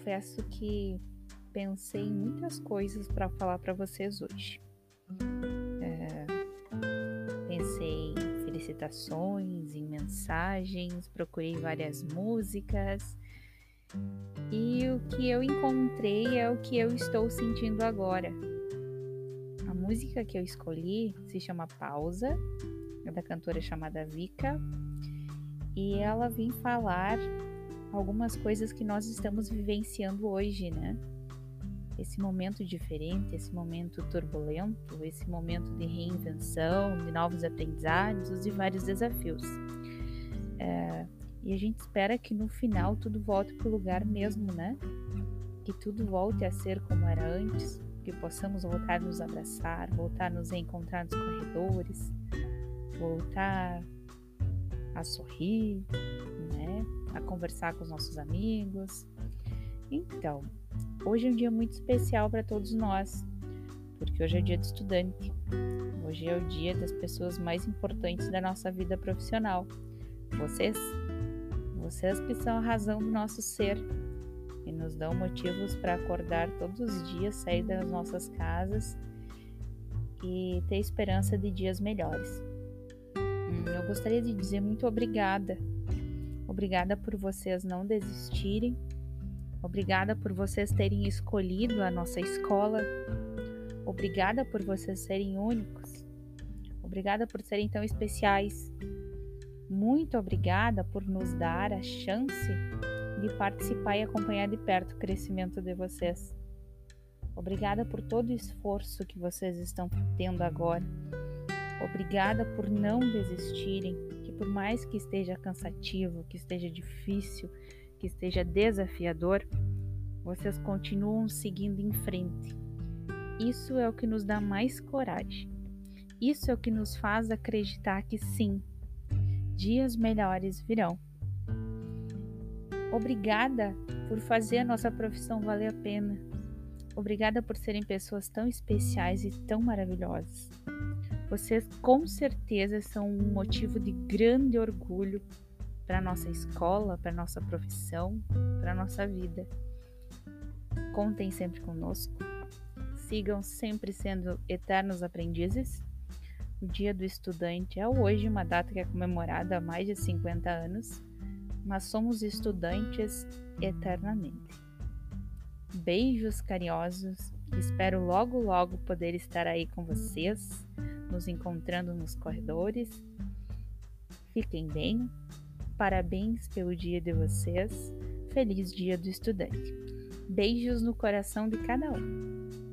confesso que pensei em muitas coisas para falar para vocês hoje. É, pensei em felicitações, em mensagens, procurei várias músicas e o que eu encontrei é o que eu estou sentindo agora. A música que eu escolhi se chama Pausa, é da cantora chamada Vika, e ela vem falar algumas coisas que nós estamos vivenciando hoje, né? Esse momento diferente, esse momento turbulento, esse momento de reinvenção, de novos aprendizados e vários desafios. É, e a gente espera que no final tudo volte para o lugar mesmo, né? Que tudo volte a ser como era antes, que possamos voltar a nos abraçar, voltar a nos encontrar nos corredores, voltar a sorrir? A conversar com os nossos amigos. Então, hoje é um dia muito especial para todos nós, porque hoje é dia do estudante. Hoje é o dia das pessoas mais importantes da nossa vida profissional. Vocês, vocês que são a razão do nosso ser e nos dão motivos para acordar todos os dias, sair das nossas casas e ter esperança de dias melhores. Eu gostaria de dizer muito obrigada. Obrigada por vocês não desistirem. Obrigada por vocês terem escolhido a nossa escola. Obrigada por vocês serem únicos. Obrigada por serem tão especiais. Muito obrigada por nos dar a chance de participar e acompanhar de perto o crescimento de vocês. Obrigada por todo o esforço que vocês estão tendo agora Obrigada por não desistirem, por mais que esteja cansativo, que esteja difícil, que esteja desafiador, vocês continuam seguindo em frente. Isso é o que nos dá mais coragem. Isso é o que nos faz acreditar que sim, dias melhores virão. Obrigada por fazer a nossa profissão valer a pena. Obrigada por serem pessoas tão especiais e tão maravilhosas. Vocês com certeza são um motivo de grande orgulho para nossa escola, para nossa profissão, para nossa vida. Contem sempre conosco. Sigam sempre sendo eternos aprendizes. O Dia do Estudante é hoje uma data que é comemorada há mais de 50 anos, mas somos estudantes eternamente. Beijos carinhosos. Espero logo logo poder estar aí com vocês nos encontrando nos corredores. Fiquem bem. Parabéns pelo dia de vocês. Feliz Dia do Estudante. Beijos no coração de cada um.